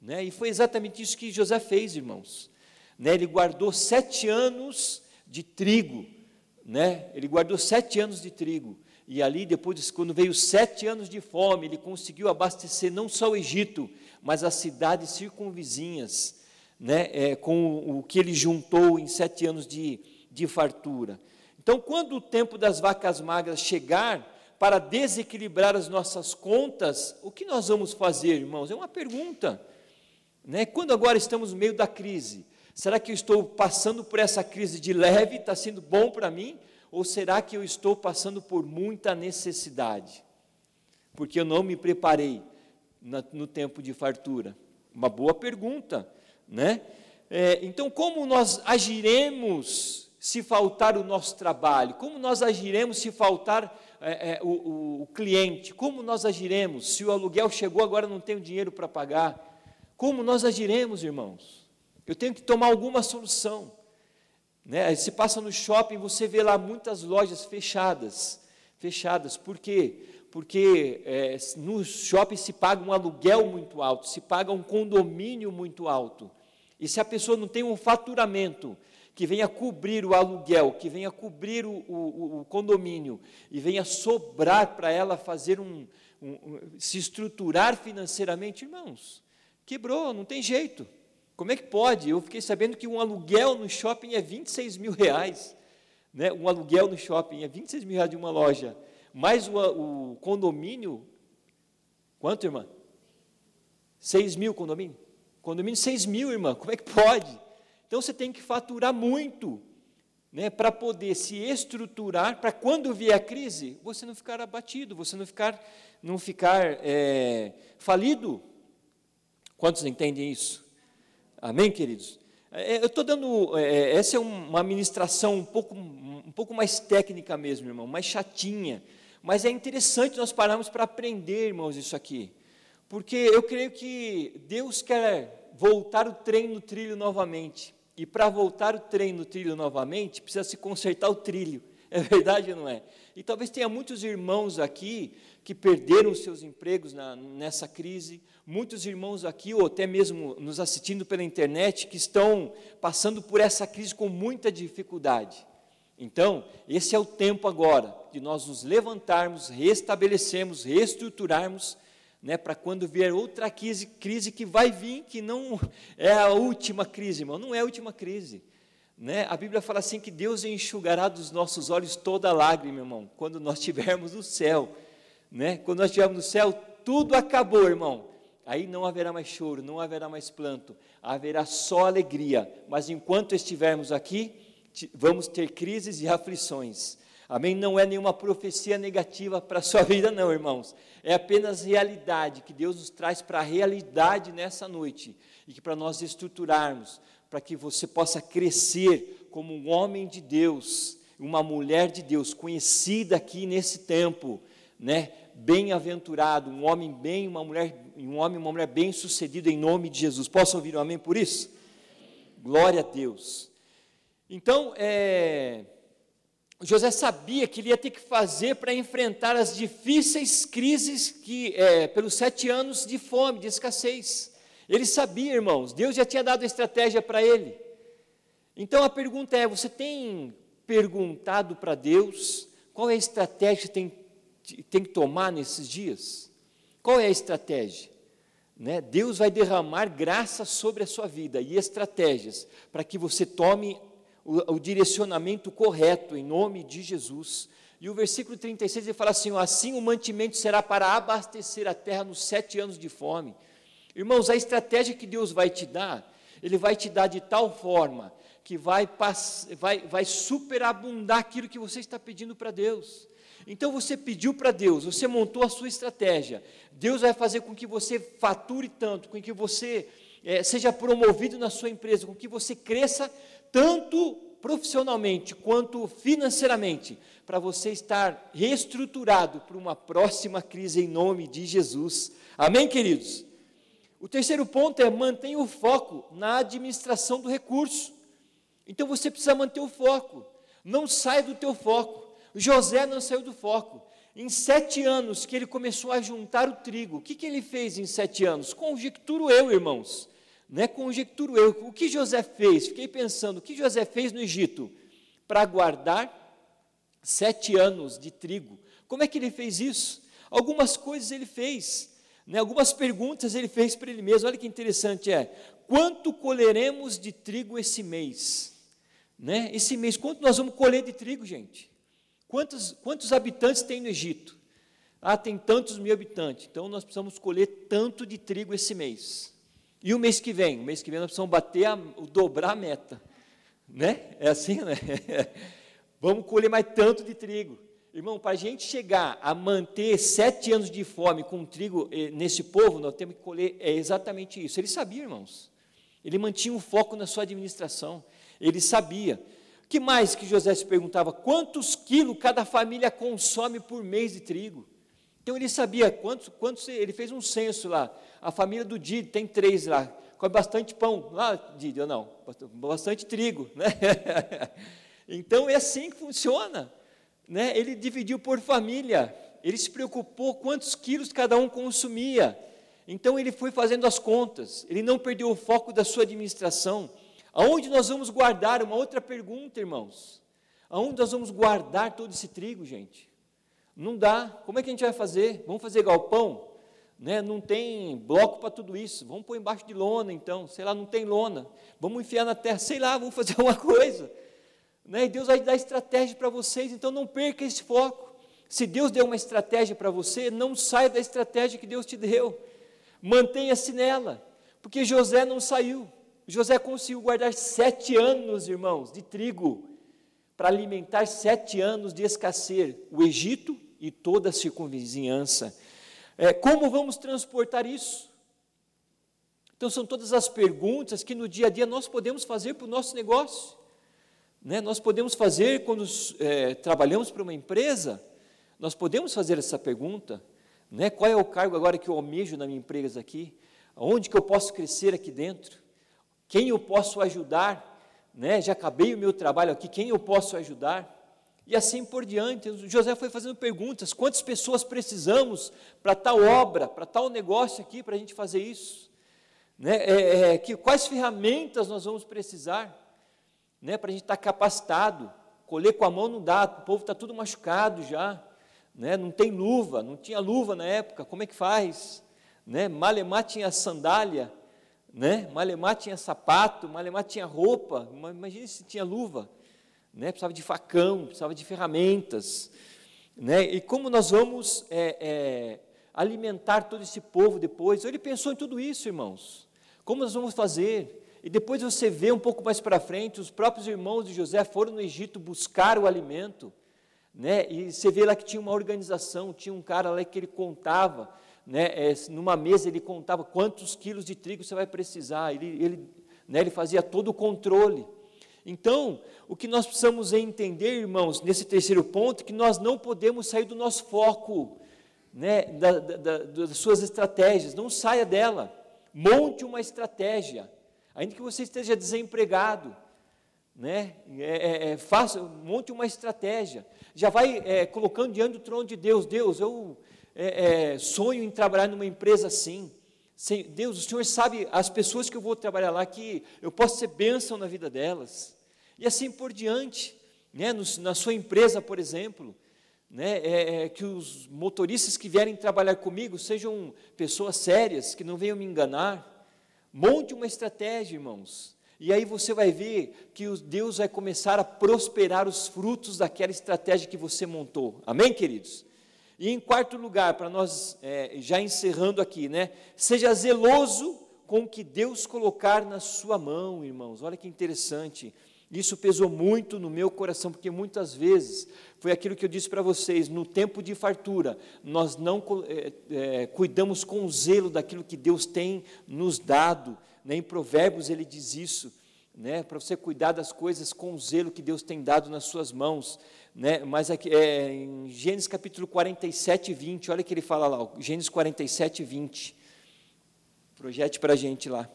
Né? E foi exatamente isso que José fez, irmãos. Né? Ele guardou sete anos de trigo, né? ele guardou sete anos de trigo. E ali, depois, quando veio sete anos de fome, ele conseguiu abastecer não só o Egito, mas as cidades circunvizinhas, né, é, com o que ele juntou em sete anos de, de fartura. Então, quando o tempo das vacas magras chegar, para desequilibrar as nossas contas, o que nós vamos fazer, irmãos? É uma pergunta. Né? Quando agora estamos no meio da crise, será que eu estou passando por essa crise de leve, está sendo bom para mim? Ou será que eu estou passando por muita necessidade? Porque eu não me preparei no tempo de fartura? Uma boa pergunta, né? É, então, como nós agiremos se faltar o nosso trabalho? Como nós agiremos se faltar é, é, o, o, cliente? Como nós agiremos se o aluguel chegou agora não tenho dinheiro para pagar? Como nós agiremos, irmãos? Eu tenho que tomar alguma solução. Né? Se passa no shopping, você vê lá muitas lojas fechadas, fechadas. Por quê? porque é, no shopping se paga um aluguel muito alto, se paga um condomínio muito alto. E se a pessoa não tem um faturamento que venha cobrir o aluguel, que venha cobrir o, o, o condomínio e venha sobrar para ela fazer um, um, um, se estruturar financeiramente, irmãos, quebrou, não tem jeito. Como é que pode? Eu fiquei sabendo que um aluguel no shopping é 26 mil reais. Né? Um aluguel no shopping é 26 mil reais de uma loja mais o, o condomínio, quanto, irmã? 6 mil condomínio? Condomínio 6 mil, irmã, como é que pode? Então você tem que faturar muito, né, para poder se estruturar, para quando vier a crise, você não ficar abatido, você não ficar, não ficar é, falido. Quantos entendem isso? Amém, queridos? É, eu estou dando, é, essa é uma ministração um pouco, um pouco mais técnica mesmo, irmão, mais chatinha, mas é interessante nós pararmos para aprender, irmãos, isso aqui. Porque eu creio que Deus quer voltar o trem no trilho novamente. e para voltar o trem no trilho novamente, precisa se consertar o trilho. É verdade ou não é? E talvez tenha muitos irmãos aqui que perderam seus empregos na, nessa crise, muitos irmãos aqui, ou até mesmo nos assistindo pela internet, que estão passando por essa crise com muita dificuldade. Então, esse é o tempo agora de nós nos levantarmos, restabelecermos, reestruturarmos, né, para quando vier outra crise, crise que vai vir, que não é a última crise, irmão, não é a última crise. Né? A Bíblia fala assim que Deus enxugará dos nossos olhos toda lágrima, irmão, quando nós estivermos no céu. Né? Quando nós estivermos no céu, tudo acabou, irmão. Aí não haverá mais choro, não haverá mais planto, haverá só alegria. Mas enquanto estivermos aqui, vamos ter crises e aflições. Amém? Não é nenhuma profecia negativa para a sua vida, não, irmãos. É apenas realidade que Deus nos traz para a realidade nessa noite e que para nós estruturarmos, para que você possa crescer como um homem de Deus, uma mulher de Deus, conhecida aqui nesse tempo, né? Bem-aventurado, um homem bem, uma mulher, um homem, uma mulher bem-sucedido em nome de Jesus. Posso ouvir um amém por isso? Glória a Deus. Então, é, José sabia que ele ia ter que fazer para enfrentar as difíceis crises que, é, pelos sete anos de fome, de escassez. Ele sabia, irmãos, Deus já tinha dado a estratégia para ele. Então a pergunta é: você tem perguntado para Deus qual é a estratégia que tem, tem que tomar nesses dias? Qual é a estratégia? Né? Deus vai derramar graça sobre a sua vida e estratégias para que você tome o, o, direcionamento correto em nome de Jesus. E o versículo 36 ele fala assim: Assim o mantimento será para abastecer a terra nos sete anos de fome Irmãos, a estratégia que Deus vai te dar, Ele vai te dar de tal forma que vai, vai, vai superabundar aquilo que você está pedindo para Deus. Então você pediu para Deus, você montou a sua estratégia. Deus vai fazer com que você fature tanto, com que você é, seja promovido na sua empresa, com que você cresça tanto profissionalmente quanto financeiramente, para você estar reestruturado para uma próxima crise em nome de Jesus. Amém, queridos? O terceiro ponto é mantenha o foco na administração do recurso. Então você precisa manter o foco. Não sai do teu foco. José não saiu do foco. Em sete anos que ele começou a juntar o trigo, o que, que ele fez em sete anos? Conjecturo eu, irmãos. Né? Conjecturo eu. O que José fez? Fiquei pensando, o que José fez no Egito? Para guardar sete anos de trigo. Como é que ele fez isso? Algumas coisas ele fez. Né, algumas perguntas ele fez para ele mesmo. Olha que interessante é: quanto colheremos de trigo esse mês? Né? Esse mês, quanto nós vamos colher de trigo, gente? Quantos, quantos habitantes tem no Egito? Ah, tem tantos mil habitantes, então nós precisamos colher tanto de trigo esse mês. E o mês que vem? O mês que vem nós precisamos bater, a, dobrar a meta. Né? É assim, né? Vamos colher mais tanto de trigo. Irmão, para a gente chegar a manter sete anos de fome com trigo eh, nesse povo, nós temos que colher é exatamente isso. Ele sabia, irmãos. Ele mantinha o foco na sua administração. Ele sabia. Que mais que José se perguntava? Quantos quilos cada família consome por mês de trigo? Então ele sabia quantos, quantos ele fez um censo lá. A família do Didi tem três lá, come bastante pão. Lá, Didi, ou não? Bastante trigo, né? então é assim que funciona né, ele dividiu por família, ele se preocupou quantos quilos cada um consumia. Então ele foi fazendo as contas, ele não perdeu o foco da sua administração. Aonde nós vamos guardar? Uma outra pergunta, irmãos. Aonde nós vamos guardar todo esse trigo, gente? Não dá. Como é que a gente vai fazer? Vamos fazer galpão? Né? Não tem bloco para tudo isso. Vamos pôr embaixo de lona, então. Sei lá, não tem lona. Vamos enfiar na terra. Sei lá, vamos fazer uma coisa. Né? E Deus vai dar estratégia para vocês, então não perca esse foco. Se Deus deu uma estratégia para você, não saia da estratégia que Deus te deu. Mantenha-se nela, porque José não saiu. José conseguiu guardar sete anos, irmãos, de trigo, para alimentar sete anos de escassez, o Egito e toda a circunvizinhança. É, como vamos transportar isso? Então, são todas as perguntas que no dia a dia nós podemos fazer para o nosso negócio. Né? Nós podemos fazer, quando é, trabalhamos para uma empresa, nós podemos fazer essa pergunta, né? qual é o cargo agora que eu almejo na minha empresa aqui? Onde que eu posso crescer aqui dentro? Quem eu posso ajudar? né? já acabei o meu trabalho aqui, quem eu posso ajudar? E assim por diante. José foi fazendo perguntas: quantas pessoas precisamos para tal obra, para tal negócio aqui, para a gente fazer isso? Né? É, é, que, quais ferramentas nós vamos precisar né? para a gente estar tá capacitado? Colher com a mão não dá, o povo está tudo machucado já, né? não tem luva, não tinha luva na época, como é que faz? Né? Malemar tinha sandália, né? Malemar tinha sapato, Malemar tinha roupa, imagine se tinha luva, né? precisava de facão, precisava de ferramentas, né? e como nós vamos é, é, alimentar todo esse povo depois? Ele pensou em tudo isso, irmãos, como nós vamos fazer? E depois você vê um pouco mais para frente, os próprios irmãos de José foram no Egito buscar o alimento, né? E você vê lá que tinha uma organização, tinha um cara lá que ele contava, né? É, numa mesa ele contava quantos quilos de trigo você vai precisar. Ele, ele, né? ele fazia todo o controle. Então, o que nós precisamos entender, irmãos, nesse terceiro ponto, é que nós não podemos sair do nosso foco, né? Da, da, das suas estratégias. Não saia dela. Monte uma estratégia ainda que você esteja desempregado, né? É, é, é, faça, monte uma estratégia. Já vai é, colocando diante do trono de Deus. Deus, eu é, é, sonho em trabalhar numa empresa assim. Deus, o Senhor sabe as pessoas que eu vou trabalhar lá que eu posso ser bênção na vida delas. E assim por diante, né? No, na sua empresa, por exemplo, né? É, que os motoristas que vierem trabalhar comigo sejam pessoas sérias, que não venham me enganar Monte uma estratégia, irmãos. E aí você vai ver que Deus vai começar a prosperar os frutos daquela estratégia que você montou. Amém, queridos? E em quarto lugar, para nós é, já encerrando aqui, né? Seja zeloso com o que Deus colocar na sua mão, irmãos. Olha que interessante. Isso pesou muito no meu coração, porque muitas vezes foi aquilo que eu disse para vocês: no tempo de fartura, nós não é, é, cuidamos com zelo daquilo que Deus tem nos dado. Né? Em Provérbios ele diz isso, né? para você cuidar das coisas com o zelo que Deus tem dado nas suas mãos. Né? Mas aqui, é, em Gênesis capítulo 47, 20, olha que ele fala lá, Gênesis 47, 20. Projete para a gente lá.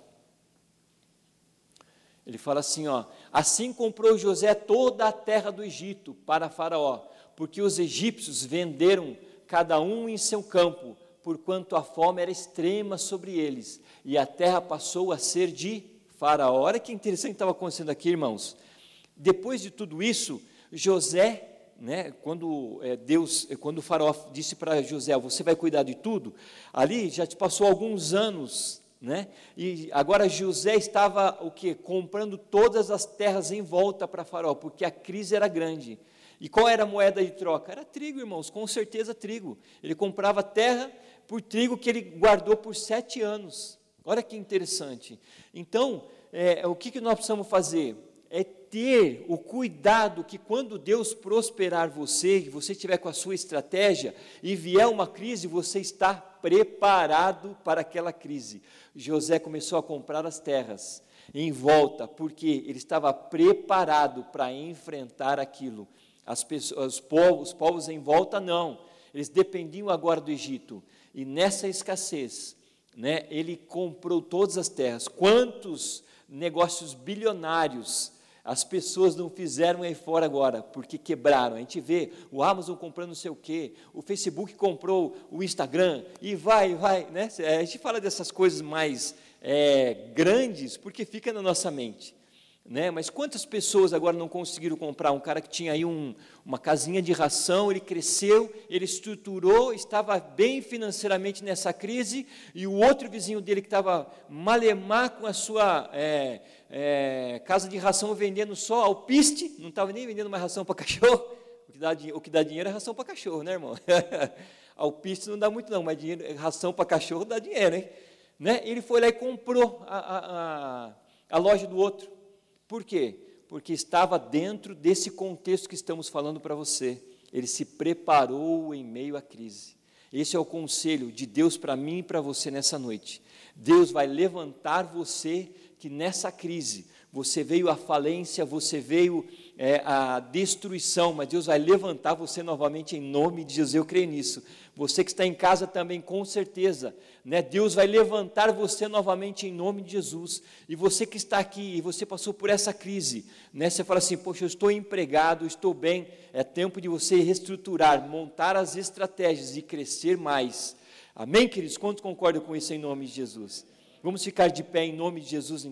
Ele fala assim, ó, assim comprou José toda a terra do Egito para Faraó, porque os egípcios venderam cada um em seu campo, porquanto a fome era extrema sobre eles, e a terra passou a ser de Faraó. Olha que interessante estava acontecendo aqui, irmãos. Depois de tudo isso, José né, quando é, Deus, quando o faraó disse para José, você vai cuidar de tudo, ali já te passou alguns anos né? E agora José estava o que comprando todas as terras em volta para Faraó, porque a crise era grande. E qual era a moeda de troca? Era trigo, irmãos, com certeza trigo. Ele comprava terra por trigo que ele guardou por sete anos. Olha que interessante. Então, é, o que, que nós precisamos fazer? É ter o cuidado que quando Deus prosperar você, que você estiver com a sua estratégia e vier uma crise, você está preparado para aquela crise. José começou a comprar as terras em volta, porque ele estava preparado para enfrentar aquilo. As pessoas, os, povos, os povos em volta não, eles dependiam agora do Egito. E nessa escassez, né, ele comprou todas as terras. Quantos negócios bilionários as pessoas não fizeram aí fora agora, porque quebraram. A gente vê o Amazon comprando não sei o quê, o Facebook comprou o Instagram, e vai, vai, né? A gente fala dessas coisas mais é, grandes, porque fica na nossa mente. Né? Mas quantas pessoas agora não conseguiram comprar? Um cara que tinha aí um, uma casinha de ração, ele cresceu, ele estruturou, estava bem financeiramente nessa crise, e o outro vizinho dele que estava malemar com a sua é, é, casa de ração vendendo só alpiste, não estava nem vendendo mais ração para cachorro, o que, dá, o que dá dinheiro é ração para cachorro, né, irmão? alpiste não dá muito não, mas dinheiro, ração para cachorro dá dinheiro, hein? Né? Ele foi lá e comprou a, a, a, a loja do outro. Por quê? Porque estava dentro desse contexto que estamos falando para você. Ele se preparou em meio à crise. Esse é o conselho de Deus para mim e para você nessa noite. Deus vai levantar você que nessa crise você veio à falência, você veio é, a destruição, mas Deus vai levantar você novamente em nome de Jesus. Eu creio nisso. Você que está em casa também, com certeza, né? Deus vai levantar você novamente em nome de Jesus. E você que está aqui e você passou por essa crise, né? Você fala assim: Poxa, eu estou empregado, estou bem. É tempo de você reestruturar, montar as estratégias e crescer mais. Amém, queridos? Quantos concordam com isso em nome de Jesus? Vamos ficar de pé em nome de Jesus.